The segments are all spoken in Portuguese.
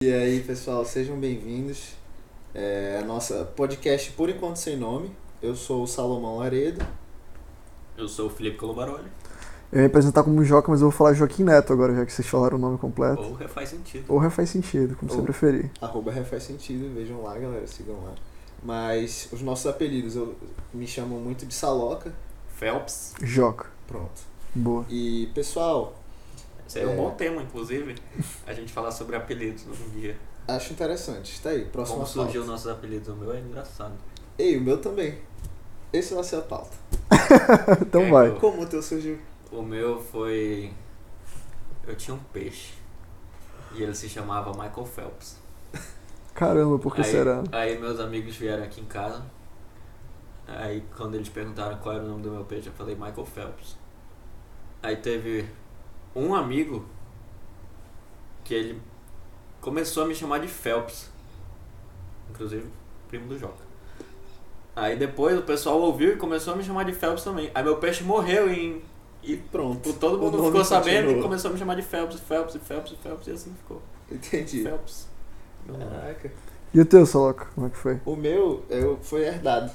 E aí, pessoal, sejam bem-vindos. É a nossa podcast Por Enquanto Sem Nome. Eu sou o Salomão Laredo. Eu sou o Felipe Colombaroli. Eu ia apresentar como Joca, mas eu vou falar Joaquim Neto agora, já que vocês falaram o nome completo. Ou faz sentido. Ou faz sentido, como você Ou- preferir. Arroba refaz sentido, vejam lá, galera, sigam lá. Mas os nossos apelidos, eu me chamam muito de Saloca. Phelps. Joca. Pronto. Boa. E, pessoal, Esse aí é um É. bom tema, inclusive. A gente falar sobre apelidos um dia. acho interessante. Está aí, próxima Como surgiu pauta. nossos apelidos. O meu é engraçado. Ei, o meu também. Esse vai ser a pauta. então É, vai. Como o teu surgiu? O meu foi. Eu tinha um peixe. E ele se chamava Michael Phelps. Caramba, por que aí, será? Aí meus amigos vieram aqui em casa. Aí quando eles perguntaram qual era o nome do meu peixe, eu falei Michael Phelps. Aí teve um amigo que ele começou a me chamar de Phelps. Inclusive, primo do Joca. Aí depois o pessoal ouviu e começou a me chamar de Phelps também. Aí meu peixe morreu em. E Pronto. todo O mundo ficou sabendo continuou. e começou a me chamar de Phelps, Phelps, Phelps, Phelps e assim ficou. Entendi. Phelps. Caraca. E o teu, Saloca? Como é que foi? O meu eu, foi herdado.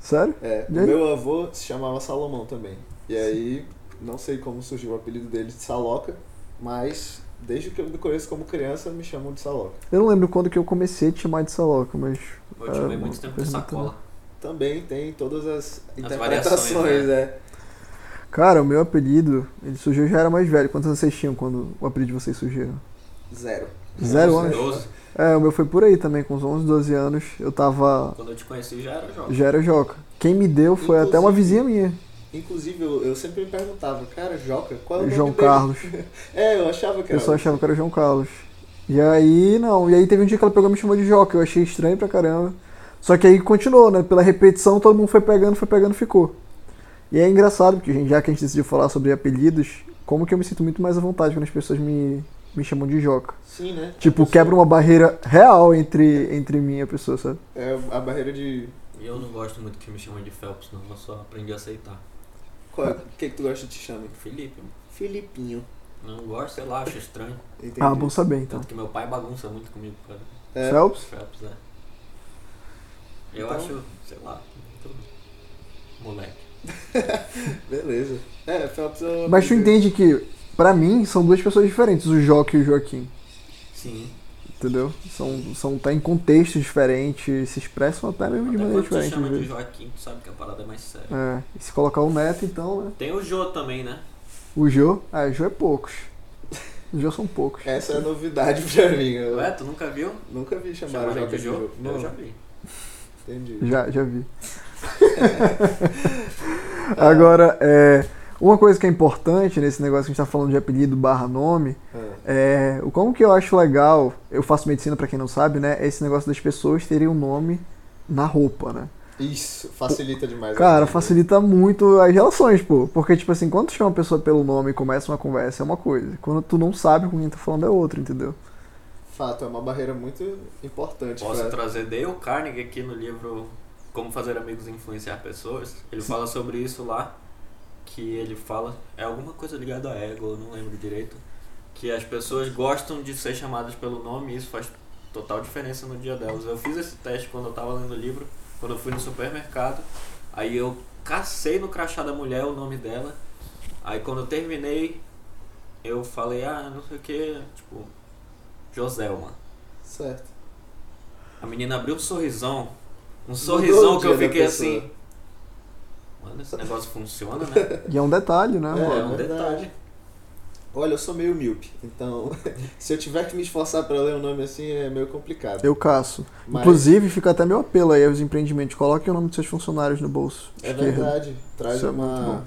Sério? É, o meu avô se chamava Salomão também. E aí, não sei como surgiu o apelido dele de Saloca, mas desde que eu me conheço como criança, me chamam de Saloca. Eu não lembro quando que eu comecei a te chamar de Saloca, mas. Eu te chamei Ah, muito tempo de sacola. Também tem todas as variações, interpretações, é. Cara, o meu apelido, ele surgiu já era mais velho. Quantos anos vocês tinham quando o apelido de vocês surgiram? Zero. Zero anos? doze. É, o meu foi por aí também, com uns 11, 12 anos. Eu tava. Quando eu te conheci já era jovem. Já era Joca. Quem me deu foi até uma Inclusive- vizinha minha, Inclusive, eu, eu sempre me perguntava, cara, Joca, qual é o nome João dele? Carlos. É, eu achava O que era. pessoal achava que era João Carlos. E aí, não. E aí teve um dia que ela pegou e me chamou de Joca. Eu achei estranho pra caramba. Só que aí continuou, né? Pela repetição, todo mundo foi pegando, foi pegando, ficou. E é engraçado, porque gente, já que a gente decidiu falar sobre apelidos, como que eu me sinto muito mais à vontade quando as pessoas me, me chamam de Joca. Sim, né? Tipo, quebra uma barreira real entre, entre mim e a pessoa, sabe? É a barreira de. E eu não gosto muito que me chamem de Phelps, não. Eu só aprendi a aceitar. Qual, o que, que tu gosta de te chamar? Felipe, Filipinho. não gosto, sei lá, acho estranho. Entendi. Ah, bom saber então. Tanto que meu pai bagunça muito comigo, cara. É, Phelps? Phelps, é. Eu Então- acho, sei lá, muito moleque. beleza. É, Phelps é Mas tu entende que, pra mim, são duas pessoas diferentes, o Joca e o Joaquim. Sim. Entendeu? São, são tá em contextos diferentes, se expressam até mesmo de Até maneira quando tu diferente. chama às de. Joaquim, tu sabe que a parada é mais séria. É, e se colocar o Neto, então, né? Tem o Jô também, né? O Jô, ah, o Jô é poucos. O Jô são poucos. Essa é a novidade pra mim. Eu Ué, tu nunca viu? nunca vi chamar Joca de de? Jô. Não, Eu já vi. entendi. Já, já vi. Agora, é, uma coisa que é importante nesse negócio que a gente tá falando de apelido barra nome, É. é, o como que eu acho legal, eu faço medicina pra quem não sabe, né? É esse negócio das pessoas terem um nome na roupa, né? Isso, facilita demais. a Cara, facilita muito as relações, pô. Porque, tipo assim, quando tu chama uma pessoa pelo nome e começa uma conversa é uma coisa. Quando tu não sabe com quem tá falando é outra, entendeu? Fato, é uma barreira muito importante. Posso pra... trazer Dale Carnegie aqui no livro Como Fazer Amigos e Influenciar Pessoas. Ele fala sobre isso lá, que ele fala, é alguma coisa ligada a ego, eu não lembro direito, que as pessoas gostam de ser chamadas pelo nome e isso faz total diferença no dia delas. Eu fiz esse teste quando eu tava lendo o livro, quando eu fui no supermercado, aí eu cacei no crachá da mulher o nome dela, aí quando eu terminei, eu falei, ah, não sei o que, tipo, Joselma. Certo. A menina abriu um sorrisão. Um sorrisão que eu fiquei assim. Mano, esse negócio funciona, né? E é um detalhe, né? É, mano? É um verdade. detalhe. Olha, eu sou meio míope, então se eu tiver que me esforçar pra ler um nome assim é meio complicado. Eu caço. Mas Inclusive, fica até meu apelo aí aos empreendimentos. Coloquem o nome dos seus funcionários no bolso. é esquerdo. verdade, traz Isso é muito uma,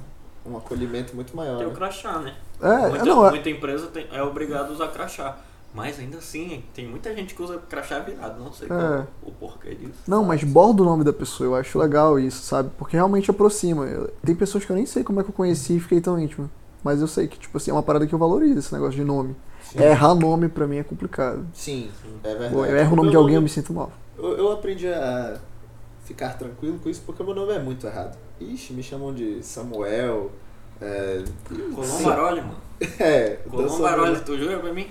um acolhimento muito maior. Tem o né? crachá, né? É, muita, não, é, muita empresa tem- é obrigada a usar crachá. Mas ainda assim, tem muita gente que usa crachá virado. Não sei É. qual o porquê disso. Não, mas borda o nome da pessoa, eu acho legal isso, sabe? Porque realmente aproxima. Tem pessoas que eu nem sei como é que eu conheci e fiquei tão íntimo. Mas eu sei que, tipo assim, é uma parada que eu valorizo, esse negócio de nome. Sim. Errar nome pra mim é complicado. Sim, é verdade. Eu erro o nome de alguém, eu me sinto mal. Eu, eu aprendi a ficar tranquilo com isso porque meu nome é muito errado. Ixi, me chamam de Samuel, É, Colombo Baroli, mano. é Colombo Baroli, tu jura pra mim?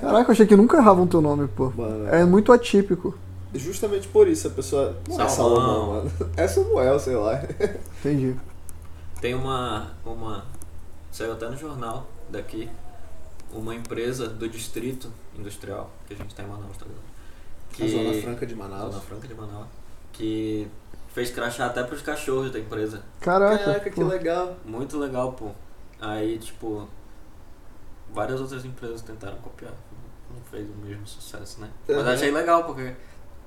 Caraca, eu achei que nunca erravam teu nome, pô. Mano, É muito atípico. Justamente por isso a pessoa. Não é. Salomão, mano. É Samuel, sei lá. Entendi. Tem uma, uma. Saiu até no jornal daqui. Uma empresa do distrito industrial, que a gente tem em Manaus, tá ligado? Que, A Zona Franca de Manaus. Zona Franca de Manaus. Que fez crachá até pros cachorros da empresa. Caraca. Caraca, que pô. legal. Muito legal, pô. Aí, tipo. Várias outras empresas tentaram copiar. Não fez o mesmo sucesso, né? Mas Aham. achei legal, porque.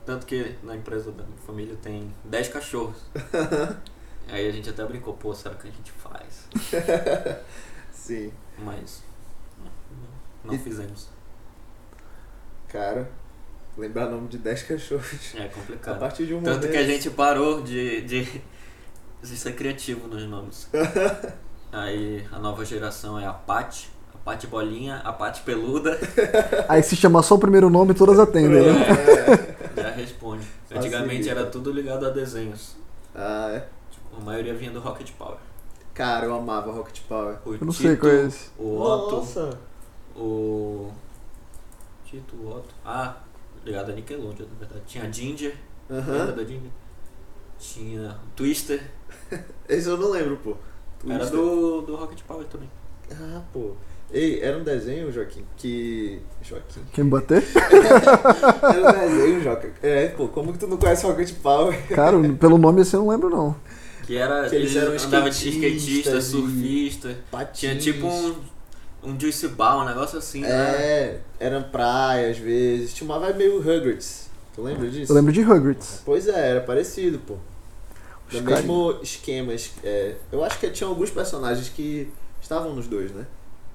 Tanto que na empresa da minha família tem 10 cachorros. Aí a gente até brincou, pô, será que a gente faz? Sim. Mas. Não E- fizemos. Cara, lembrar o nome de 10 cachorros. É A complicado. partir de um Tanto momento. que a gente parou de, de, de ser criativo nos nomes. Aí a nova geração é a Pat, a Pat Bolinha, a Pat Peluda. Aí se chamar só o primeiro nome, todas atendem, né? É. Já responde. Antigamente era tudo ligado a desenhos. Ah, é. A maioria vinha do Rocket Power. Cara, eu amava Rocket Power. O Eu não sei Tito, qual é esse. O Otto. Nossa. O. Tito, o Otto. Ah, ligado a Nickelodeon, na verdade. Tinha a Ginger. Lembra Aham. da Ginger? Tinha o Twister. Esse eu não lembro, pô. Era Twister. do, do Rocket Power também. Ah, pô. Ei, era um desenho, Joaquim, que. Joaquim. Quer me bater? Era um desenho, Joca. É, pô, como que tu não conhece Rocket Power? Cara, pelo nome assim eu não lembro, não. Que era. Que eles eram andavam de skatista, e- surfista. Patins. Tinha tipo um. Um Juice Ball, um negócio assim, né? É, era praia às vezes. Tinha uma vibe meio Rugrats. Tu lembra disso? Eu lembro de Rugrats. Pois é, era parecido, pô. Caras- mesmo esquema. es- é, eu acho que tinha alguns personagens que estavam nos dois, né?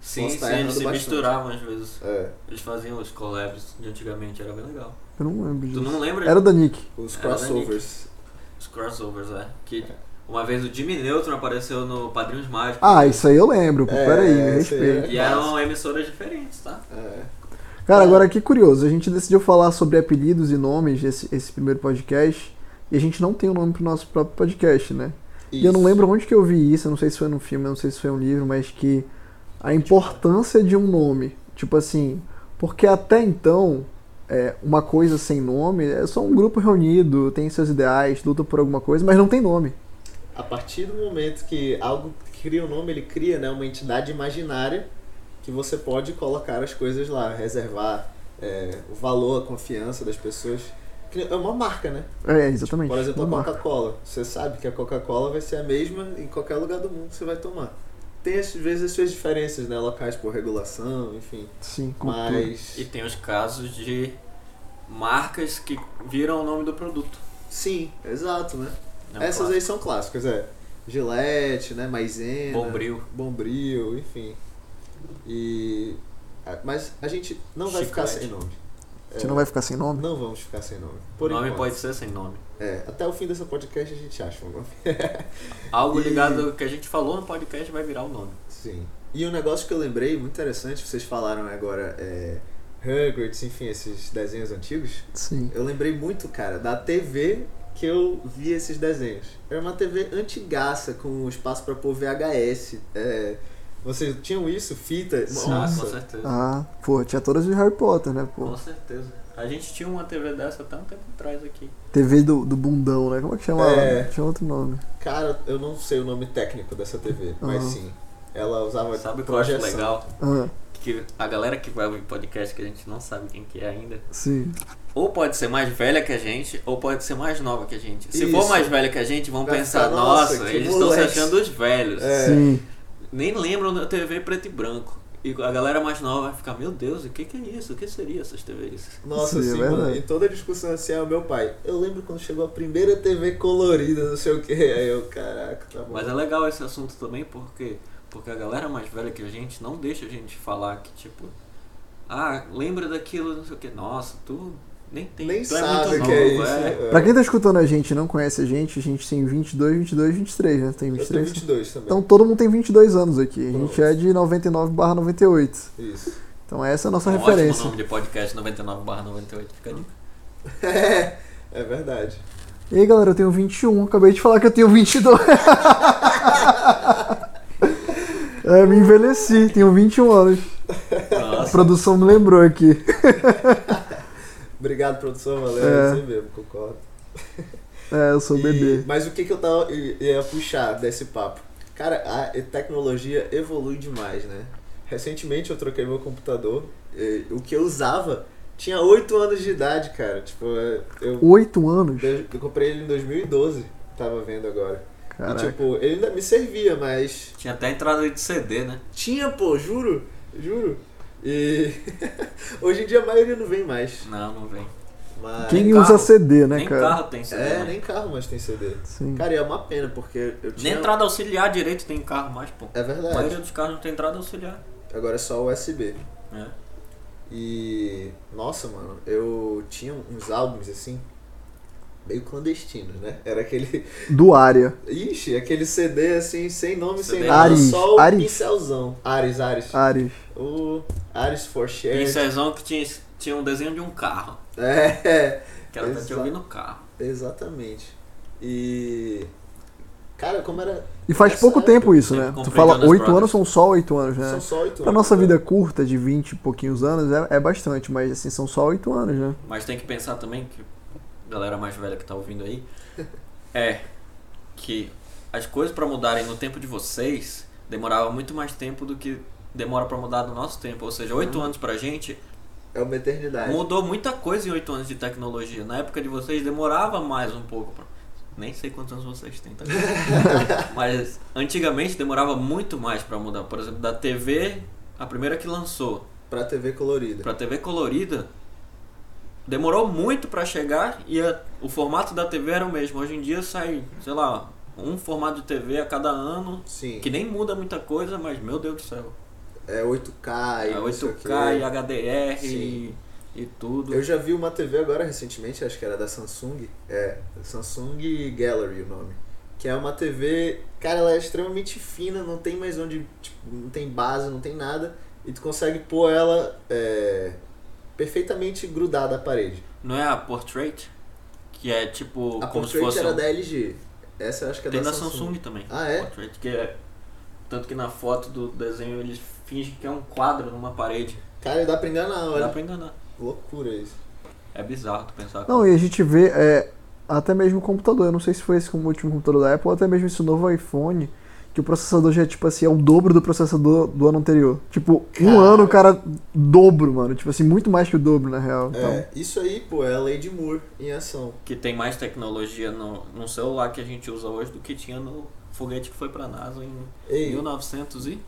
Sim, sim, eles se bastante. misturavam às vezes. É, Eles faziam os collabs de antigamente, era bem legal. Eu não lembro disso. Tu não lembra? Era da Nick. os crossovers. Os crossovers, é. Que uma vez o Jimmy Neutron apareceu no Padrinhos Mágicos. Ah, isso aí eu lembro. Pô, É, peraí, me respeita. é- E eram emissoras diferentes, tá? É. Cara, agora que curioso. A gente decidiu falar sobre apelidos e nomes esse, esse primeiro podcast. E a gente não tem o nome pro nosso próprio podcast, né? E eu não Isso. lembro onde que eu vi isso, eu não sei se foi no filme, eu não sei se foi um livro, mas que a importância de um nome, tipo assim, porque até então, é, uma coisa sem nome é só um grupo reunido, tem seus ideais, luta por alguma coisa, mas não tem nome. A partir do momento que algo cria um nome, ele cria né, uma entidade imaginária que você pode colocar as coisas lá, reservar é, o valor, a confiança das pessoas. É uma marca, né? É, exatamente. Por exemplo, a uma marca. Coca-Cola. Você sabe que a Coca-Cola vai ser a mesma em qualquer lugar do mundo que você vai tomar. Tem às vezes as suas diferenças, né? Locais por regulação, enfim. Sim, cultura. Mas. E tem os casos de marcas que viram o nome do produto. Sim, exato, né? É um Essas clássico. aí são clássicas, é. Gillette, né? Maisena. Bombril. Bombril, enfim. E. a- Mas a gente não vai ficar Chiclete. sem nome. Você É, não vai ficar sem nome? Não vamos ficar sem nome. O Por nome enquanto. pode ser sem nome. É, até o fim dessa podcast a gente acha um nome. Algo E- ligado que a gente falou no podcast vai virar o nome. Sim. E um negócio que eu lembrei, muito interessante, vocês falaram agora, é. Rugrats, enfim, esses desenhos antigos. Sim. Eu lembrei muito, cara, da TV que eu vi esses desenhos. Era uma TV antigaça, com espaço pra pôr VHS. É, vocês tinham isso? Fita? Sim. Ah, com certeza. Ah, pô, tinha todas de Harry Potter, né, pô? Com certeza. A gente tinha uma TV dessa até um tempo atrás aqui. TV do, do bundão, né? Como é que chamava? É. Tinha outro nome. Cara, eu não sei o nome técnico dessa TV, mas Aham. sim. Ela usava Sabe o que eu acho projeção. legal? Ah, Que a galera que vai ouvir podcast que a gente não sabe quem que é ainda, sim. Ou pode ser mais velha que a gente, ou pode ser mais nova que a gente. Se Isso. for mais velha que a gente, vão Vai pensar, ficar, "Nossa, nossa, eles estão se moleque." achando os velhos. É. Sim. Nem lembram da TV preto e branco. E a galera mais nova vai ficar, meu Deus, o que, que é isso? O que seria essas TVs? Nossa, Sim, é mano, verdade. em toda discussão assim, é o meu pai. Eu lembro quando chegou a primeira TV colorida, não sei o que. Aí eu, caraca, tá bom. Mas é legal esse assunto também porque, porque a galera mais velha que a gente não deixa a gente falar que, tipo, ah, lembra daquilo, não sei o que. Nossa, tu nem tem. Nem é sabe muito o que é isso. é. é. Pra quem tá escutando a gente e não conhece a gente, a gente tem 22, 22, 23, né? Tem Eu tenho 23. 22 também. Então todo mundo tem 22 anos aqui. A gente Pronto. é de 99 barra 98. Isso. Então essa é a nossa Um referência. ótimo nome de podcast 99 98, fica a dica. É, é verdade. E aí galera, eu tenho 21. Acabei de falar que eu tenho 22. É, me envelheci, tenho 21 anos. A Nossa. produção me lembrou aqui. Obrigado, produção, valeu. É. É. Isso aí mesmo, concordo. É, eu sou E- bebê. mas o que, que eu tava, ia puxar desse papo? Cara, a tecnologia evolui demais, né? Recentemente eu troquei meu computador. e o que eu usava tinha 8 anos de idade, cara. Tipo, é, eu, 8 anos? eu comprei ele em 2012, tava vendo agora. E, tipo, ele ainda me servia, mas Tinha até entrada de CD, né? tinha, pô, juro, juro. E hoje em dia a maioria não vem mais. Não, não vem. Mas... Quem nem usa carro. CD, né, nem cara? carro tem CD. É, né? nem carro mais tem CD. Sim. Cara, e é uma pena, porque eu tinha... Nem entrada auxiliar direito tem em carro mais, pô. É A maioria verdade. dos carros não tem entrada auxiliar. Agora é só USB. É. E... Nossa, mano, eu tinha uns álbuns, assim, meio clandestinos, né? Era aquele... Do área. Ixi, aquele CD, assim, sem nome, sem CD. nada, Ares, só o Ares. pincelzão. Ares, Ares. Ares. O Ares for Share. Pincézão que tinha, tinha um desenho de um carro. É, Que era pra te ouvir no carro. exatamente. E... Cara, como era... E faz pouco época, tempo isso, né? Tu fala Jonas 8 Brothers. anos, são só 8 anos, né? São só oito Pra anos, nossa né? vida curta, de 20 e pouquinhos anos, é, é bastante, mas assim, são só 8 anos, né? Mas tem que pensar também que galera mais velha que tá ouvindo aí é que as coisas pra mudarem no tempo de vocês demorava muito mais tempo do que demora pra mudar no nosso tempo. Ou seja, oito anos pra gente É uma eternidade. mudou muita coisa em oito anos de tecnologia. Na época de vocês demorava mais um pouco. Pra... Nem sei quantos anos vocês têm, tá? Mas antigamente demorava muito mais pra mudar. Por exemplo, da TV, a primeira que lançou, Pra TV colorida. Pra TV colorida, demorou muito pra chegar e a- o formato da TV era o mesmo. Hoje em dia sai, sei lá, um formato de TV a cada ano, Sim. que nem muda muita coisa, mas meu Deus do céu. É 8K e É não sei o 8K quê. e HDR Sim. e, e tudo. Eu já vi uma TV agora recentemente, acho que era da Samsung. É, Samsung Gallery o nome. Que é uma TV, cara, ela é extremamente fina, não tem mais onde, tipo, não tem base, não tem nada. E tu consegue pôr ela é, perfeitamente grudada à parede. Não é a Portrait? Que é tipo A como se Portrait fosse era um- da LG. Essa eu acho que é Tem da da Samsung. Samsung também. Ah, é? Portrait, que é tanto que na foto do desenho eles fingem que é um quadro numa parede. Cara, dá pra enganar, Dá olha. pra enganar. Loucura isso. É bizarro tu pensar. Não, e a gente vê é, até mesmo o computador. Eu não sei se foi esse como o último computador da Apple ou até mesmo esse novo iPhone, que o processador já, tipo assim, é o dobro do processador do ano anterior. Tipo, um Cara. ano o cara dobro, mano. Tipo assim, muito mais que o dobro, na real. Então, É, isso aí, pô, é a Lady Moore em ação. que tem mais tecnologia no, no celular que a gente usa hoje do que tinha no foguete que foi pra NASA em Ei, 1900 e...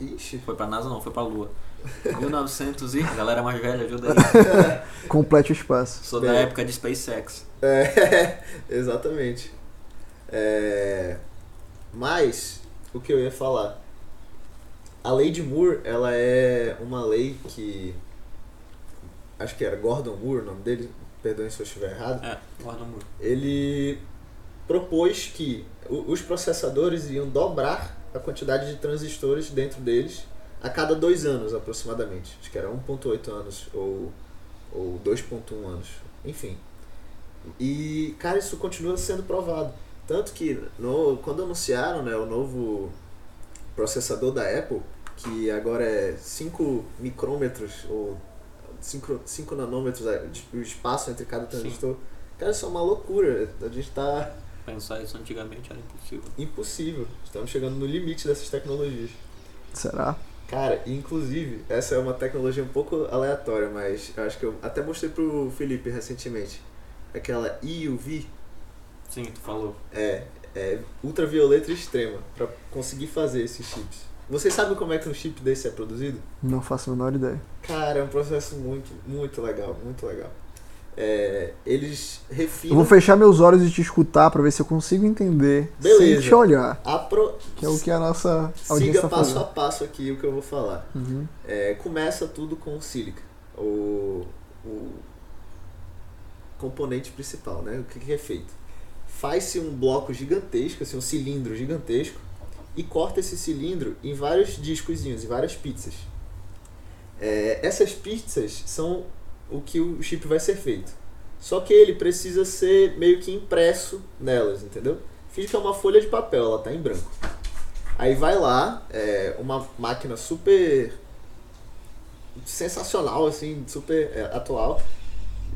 ixi. Foi pra NASA não, foi pra Lua. 1900 e... Galera mais velha, ajuda aí. complete o espaço. Sou da Bem. época de SpaceX. É, exatamente. É, mas, o que eu ia falar? A lei de Moore, ela é uma lei que. Acho que era Gordon Moore o nome dele, perdoem se eu estiver errado. É, Gordon Moore. Ele propôs que os processadores iriam dobrar a quantidade de transistores dentro deles a cada dois anos aproximadamente. Acho que era 1.8 anos ou, ou 2.1 anos. Enfim. E, cara, isso continua sendo provado. Tanto que no, quando anunciaram né, o novo processador da Apple, que agora é 5 micrômetros ou 5, 5 nanômetros é, o espaço entre cada transistor. Cara, isso é uma loucura. A gente tá Pensar isso antigamente era impossível. impossível. Estamos chegando no limite dessas tecnologias. Será? Cara, inclusive, essa é uma tecnologia um pouco aleatória, mas eu acho que eu até mostrei pro Felipe recentemente. Aquela EUV, Sim, tu falou. é, é ultravioleta extrema, para conseguir fazer esses chips. Vocês sabem como é que um chip desse é produzido? Não faço a menor ideia. Cara, é um processo muito, muito legal, muito legal. É, eles Eu refinam vou fechar meus olhos e te escutar pra ver se eu consigo entender sem Beleza. te olhar. a pro... Que é o que a nossa audiência Siga tá passo a passo aqui o que eu vou falar. Uhum. É, começa tudo com o sílica, o, o componente principal, né? O que, que é feito? Faz-se um bloco gigantesco, assim, um cilindro gigantesco, e corta esse cilindro em vários discozinhos, em várias pizzas. É, essas pizzas são o que o chip vai ser feito. Só que ele precisa ser meio que impresso nelas, entendeu? Finge que é uma folha de papel, ela tá em branco. Aí vai lá, é, uma máquina super sensacional, assim, super é, atual,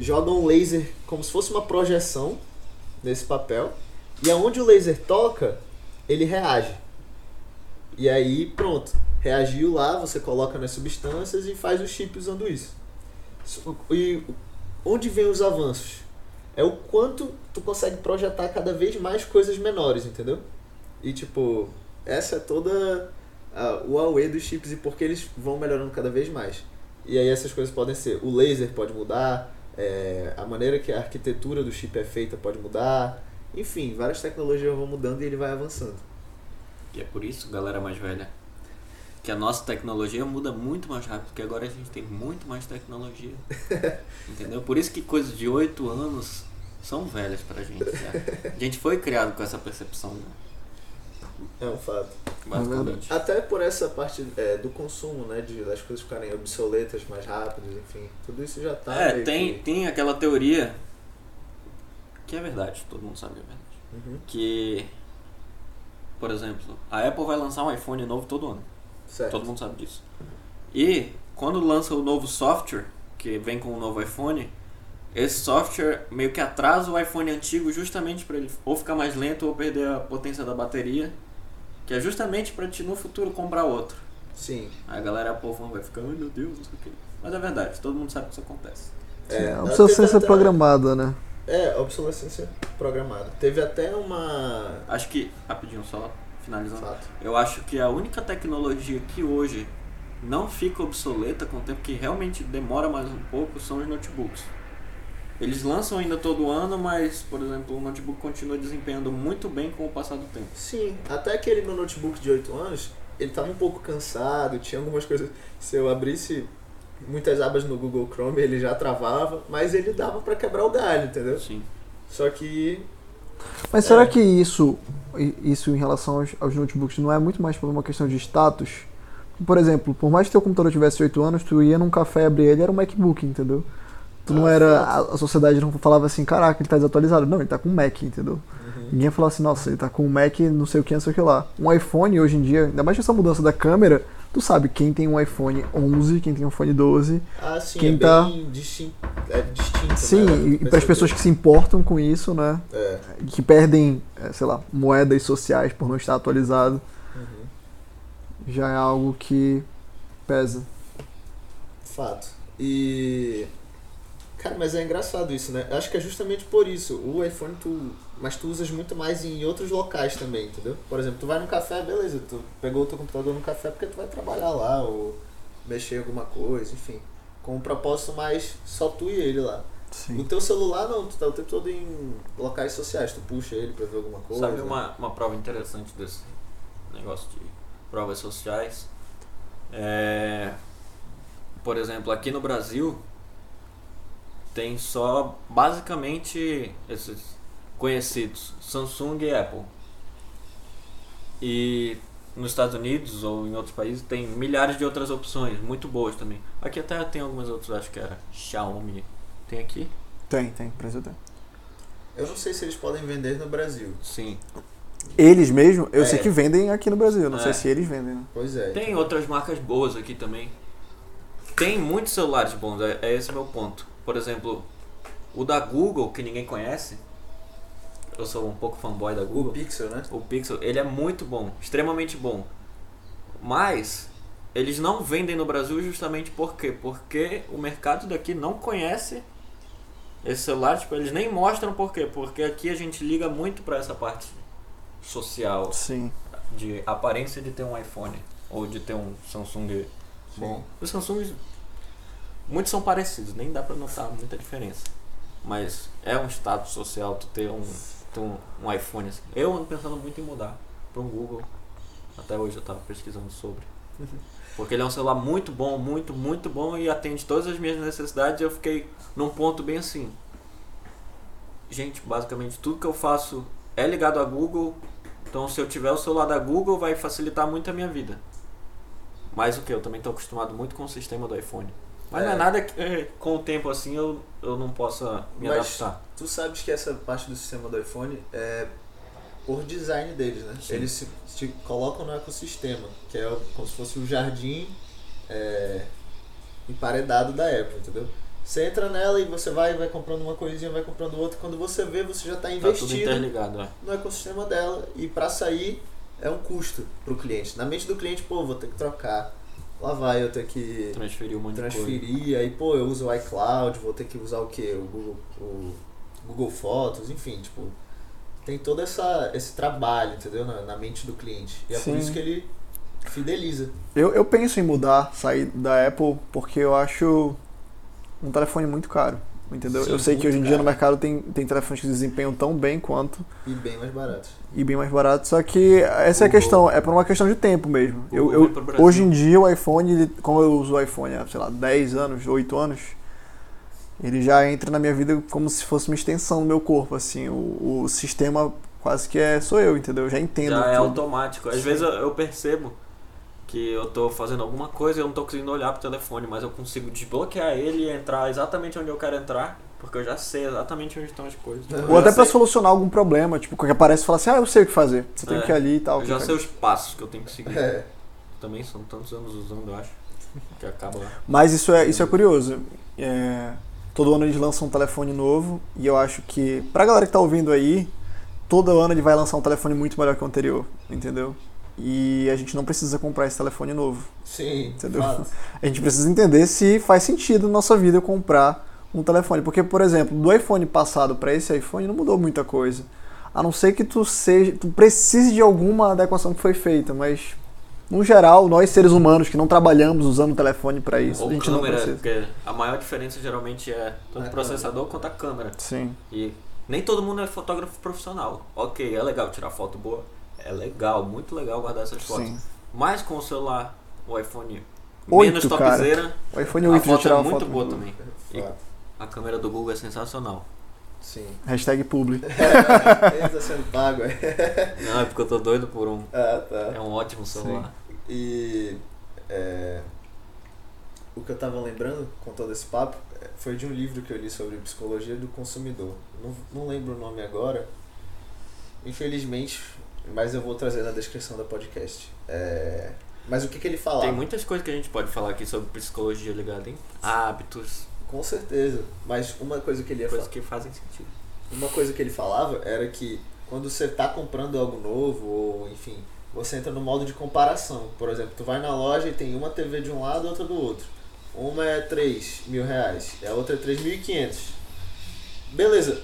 joga um laser como se fosse uma projeção nesse papel, e aonde o laser toca, ele reage. E aí, pronto, reagiu lá, você coloca nas substâncias e faz o chip usando isso. E onde vem os avanços? É o quanto tu consegue projetar cada vez mais coisas menores, entendeu? E tipo, essa é toda a, o AUE dos chips e porque eles vão melhorando cada vez mais. E aí essas coisas podem ser, o laser pode mudar, é, a maneira que a arquitetura do chip é feita pode mudar, enfim, várias tecnologias vão mudando e ele vai avançando. E é por isso, galera mais velha, que a nossa tecnologia muda muito mais rápido, porque agora a gente tem muito mais tecnologia. entendeu? Por isso que coisas de 8 anos são velhas pra gente. Né? A gente foi criado com essa percepção. Né? É um fato. Basicamente. Até por essa parte é, do consumo, né? De, das coisas ficarem obsoletas mais rápidas, enfim. Tudo isso já tá. É, tem, que- tem aquela teoria que é verdade, todo mundo sabe que é verdade. Uhum, Que, por exemplo, a Apple vai lançar um iPhone novo todo ano. certo. Todo mundo sabe disso. E quando lança o novo software, que vem com o novo iPhone, esse software meio que atrasa o iPhone antigo justamente para ele ou ficar mais lento ou perder a potência da bateria, que é justamente para te no futuro comprar outro. Sim. Aí a galera povo vai ficar, ai meu Deus, não sei o quê. Mas é verdade, todo mundo sabe que isso acontece. É, É, a obsolescência até- programada, né? É, obsolescência programada. Teve até uma. Acho que, rapidinho só finalizando, Fato. eu acho que a única tecnologia que hoje não fica obsoleta com o tempo, que realmente demora mais um pouco, são os notebooks. Eles lançam ainda todo ano, mas, por exemplo, o notebook continua desempenhando muito bem com o passar do tempo. Sim, até aquele meu notebook de 8 anos, ele tava um pouco cansado, tinha algumas coisas. Se eu abrisse muitas abas no Google Chrome, ele já travava, mas ele dava pra quebrar o galho, entendeu? Sim. Só que. Mas É. será que isso, isso em relação aos, aos notebooks não é muito mais por uma questão de status? Por exemplo, por mais que teu computador tivesse 8 anos, tu ia num café abrir ele, era um MacBook, entendeu? Tu não era. A, sociedade não falava assim, caraca, ele tá desatualizado. Não, ele tá com um Mac, entendeu? Uhum. Ninguém falava assim, nossa, ele tá com um Mac, não sei o que, não sei o que lá. Um iPhone hoje em dia, ainda mais com essa mudança da câmera, tu sabe quem tem um iPhone 11, quem tem um iPhone 12. Ah, sim, Quem é tá- bem distin... é distinto. Sim, né? e, para as pessoas que se importam com isso, né? É. Que perdem, é, sei lá, moedas sociais por não estar atualizado, Uhum. já é algo que pesa. Fato. E. Cara, mas é engraçado isso, né? Eu Acho que é justamente por isso. O iPhone tu. Mas tu usas muito mais em outros locais também, entendeu? Por exemplo, tu vai no café, beleza, tu pegou o teu computador no café porque tu vai trabalhar lá, ou mexer em alguma coisa, enfim. Com um propósito mais só tu e ele lá. O Sim. teu celular não, tu tá o tempo todo em locais sociais, tu puxa ele pra ver alguma coisa. Sabe uma, uma prova interessante desse negócio de provas sociais? É, por exemplo, aqui no Brasil tem só basicamente esses conhecidos, Samsung e Apple. E nos Estados Unidos ou em outros países tem milhares de outras opções, muito boas também. Aqui até tem algumas outras, acho que era Xiaomi. Tem aqui? Tem, tem, Brasil tem. Eu não sei se eles podem vender no Brasil. Sim. Eles mesmo, eu É. sei que vendem aqui no Brasil, não É. sei se eles vendem, né? Pois é. Tem outras marcas boas aqui também. Tem muitos celulares bons, é, é esse meu ponto. Por exemplo, o da Google, que ninguém conhece. Eu sou um pouco fanboy da O Google. Pixel, né? O Pixel, ele é muito bom, extremamente bom. Mas eles não vendem no Brasil justamente por quê? Porque o mercado daqui não conhece esse celular, tipo, eles nem mostram por quê? Porque aqui a gente liga muito pra essa parte social, Sim. de aparência de ter um iPhone ou de ter um Samsung bom. Os Samsungs muitos são parecidos, nem dá pra notar muita diferença. Mas é um status social tu ter um, ter um, um iPhone assim. Eu ando pensando muito em mudar para um Google. Até hoje eu tava pesquisando sobre. Porque ele é um celular muito bom, muito, muito bom e atende todas as minhas necessidades. Eu fiquei num ponto bem assim. Gente, basicamente tudo que eu faço é ligado a Google. Então se eu tiver o celular da Google vai facilitar muito a minha vida. Mas o que? Eu também estou acostumado muito com o sistema do iPhone. Mas não é É. nada que eh, com o tempo assim eu, eu não possa me Mas- adaptar. Tu sabes que essa parte do sistema do iPhone é por design deles, né? Sim. Eles se, se colocam no ecossistema, que é como se fosse o jardim é, emparedado da Apple, entendeu? Você entra nela e você vai, vai comprando uma coisinha, vai comprando outra. Quando você vê, você já está Tá tudo investido interligado, é. no ecossistema dela e para sair é um custo pro cliente. Na mente do cliente, pô, vou ter que trocar. Lá vai eu ter que Transferiu um monte de coisa. transferir, aí pô, eu uso o iCloud, vou ter que usar o que? O Google, o Google Fotos, enfim, tipo, tem todo essa, esse trabalho, entendeu? Na, na mente do cliente. E é Sim. por isso que ele fideliza. Eu, eu penso em mudar, sair da Apple, porque eu acho um telefone muito caro. Entendeu? Sim, eu sei que hoje em dia caro. no mercado tem, tem telefones que desempenham tão bem quanto E bem mais barato. e bem mais barato. Só que essa é a questão, é por uma questão de tempo mesmo. Eu, eu- Brasil. hoje em dia o iPhone, ele- como eu uso o iPhone há, sei lá, 10 anos, 8 anos, ele já entra na minha vida como se fosse uma extensão do meu corpo, assim. O, o sistema quase que é sou eu, entendeu? Eu já entendo Já é tudo. automático. Às Sim. vezes eu, eu percebo que eu tô fazendo alguma coisa e eu não tô conseguindo olhar pro telefone, mas eu consigo desbloquear ele e entrar exatamente onde eu quero entrar, porque eu já sei exatamente onde estão as coisas. Ou Eu Ou até pra sei- solucionar algum problema, tipo, que aparece e fala assim, ah, eu sei o que fazer. Você tem É, que ir ali e tal. Eu já sei os passos que eu tenho que seguir. É. Também são tantos anos usando, eu acho. Que acaba lá. Mas isso é, isso é curioso. É, todo ano eles lançam um telefone novo e eu acho que, pra galera que tá ouvindo aí, todo ano ele vai lançar um telefone muito melhor que o anterior, entendeu? E a gente não precisa comprar esse telefone novo. Sim, Entendeu? fato. A gente precisa entender se faz sentido na nossa vida comprar um telefone. Porque, por exemplo, do iPhone passado para esse iPhone não mudou muita coisa. A não ser que tu seja. Tu precise de alguma adequação que foi feita, mas. No geral, nós seres humanos que não trabalhamos usando o telefone para isso, Ou a gente não câmera, precisa. porque a maior diferença geralmente é tanto A o processador quanto a câmera. Sim. E nem todo mundo é fotógrafo profissional. Ok, é legal tirar foto boa. É legal, muito legal guardar essas fotos. Sim. Mas com o celular, o iPhone Oito, menos cara. topzera, O iPhone a 8 já foto é muito foto. boa também. A câmera do Google é sensacional. Sim. Hashtag publi. Ele tá sendo pago. é. Não, é porque eu tô doido por um. Ah, tá. É um ótimo celular. E é, o que eu tava lembrando com todo esse papo é, foi de um livro que eu li sobre psicologia do consumidor. Não, não lembro o nome agora, infelizmente, mas eu vou trazer na descrição do podcast. É, mas o que, que ele falava? Tem muitas coisas que a gente pode falar aqui sobre psicologia ligada em hábitos, Com certeza. Mas uma coisa que ele ia coisas que fazem sentido. Uma coisa que ele falava era que quando você está comprando algo novo, ou enfim, você entra no modo de comparação. Por exemplo, tu vai na loja e tem uma TV de um lado e outra do outro. Uma é 3 mil reais, a outra é 3.500. Beleza.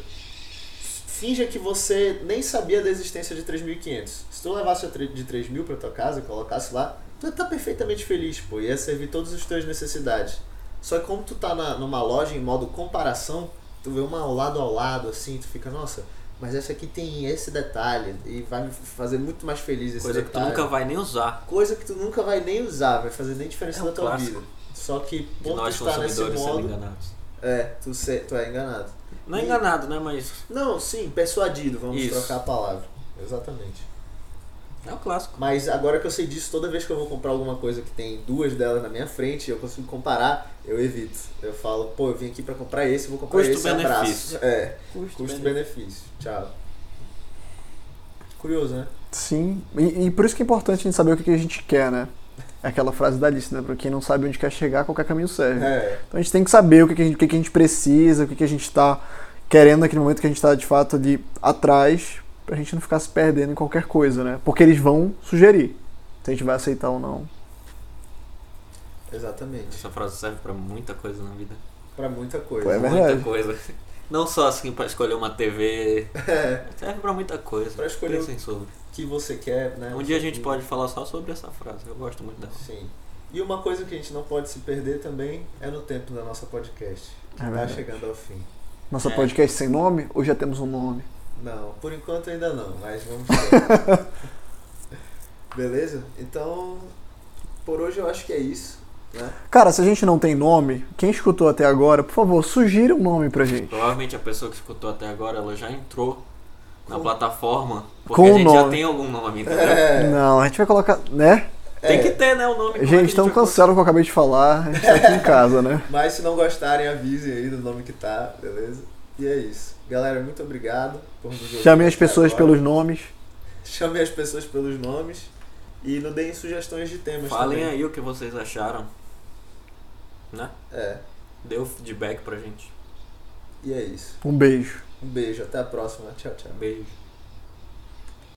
Finja que você nem sabia da existência de 3.500. Se tu levasse de 3 mil pra tua casa e colocasse lá, tu ia estar perfeitamente feliz, pô. Ia servir todas as tuas necessidades. Só que como tu tá na, numa loja em modo comparação, tu vê uma ao lado ao lado, assim, tu fica, nossa, mas essa aqui tem esse detalhe e vai me fazer muito mais feliz esse Coisa que tu detalhe. nunca vai nem usar. Coisa que tu nunca vai nem usar, vai fazer nem diferença É um na tua clássico. vida. Só que por tu estar nesse modo, é, tu, se, tu é enganado. Não é E- enganado, né? Mas Não, sim, persuadido, vamos Isso. trocar a palavra. Exatamente. é um clássico. Mas agora que eu sei disso, toda vez que eu vou comprar alguma coisa que tem duas delas na minha frente e eu consigo comparar, eu evito. Eu falo, pô, eu vim aqui pra comprar esse, vou comprar esse, Custo-benefício. abraço. É, Custo, custo-benefício. Tchau. Curioso, né? Sim. E, e por isso que é importante a gente saber o que que a gente quer, né? É aquela frase da lista, né? Pra quem não sabe onde quer chegar, qualquer caminho serve. É, Então a gente tem que saber o que, que, a, gente, o que que a gente precisa, o que, que a gente está querendo naquele momento que a gente está de fato ali atrás, pra gente não ficar se perdendo em qualquer coisa, né? Porque eles vão sugerir se a gente vai aceitar ou não. exatamente. Essa frase serve pra muita coisa na vida. Pra muita coisa. Pô, é muita verdade. coisa. Não só assim pra escolher uma TV. É, Serve pra muita coisa. Pra escolher Pensem sobre. Que você quer, né? Um dia a gente pode falar só sobre essa frase. Eu gosto muito dela. Sim. E uma coisa que a gente não pode se perder também é no tempo da nossa podcast. Que É tá chegando ao fim. Nossa É. podcast sem nome ou já temos um nome? Não, por enquanto ainda não, mas vamos ver. Beleza? Então, por hoje eu acho que é isso. Né? Cara, se a gente não tem nome, quem escutou até agora, por favor, sugira um nome pra gente. Provavelmente a pessoa que escutou até agora, ela já entrou na Com- plataforma. Porque Com a gente o já nome. tem algum nome, entendeu? É, Não, a gente vai colocar, né? Tem é, que ter, né, o nome. é que a Gente, então cancela o que eu acabei de falar, a gente tá aqui em casa, né? Mas se não gostarem, avisem aí do nome que tá, beleza? E é isso. Galera, muito obrigado por nos Chamem as pessoas agora. pelos nomes. Chamem as pessoas pelos nomes e não deem sugestões de temas Falem também. aí o que vocês acharam. Né? É, Dê o feedback pra gente. e é isso. Um beijo. Um beijo, até a próxima. Tchau, tchau. Beijo.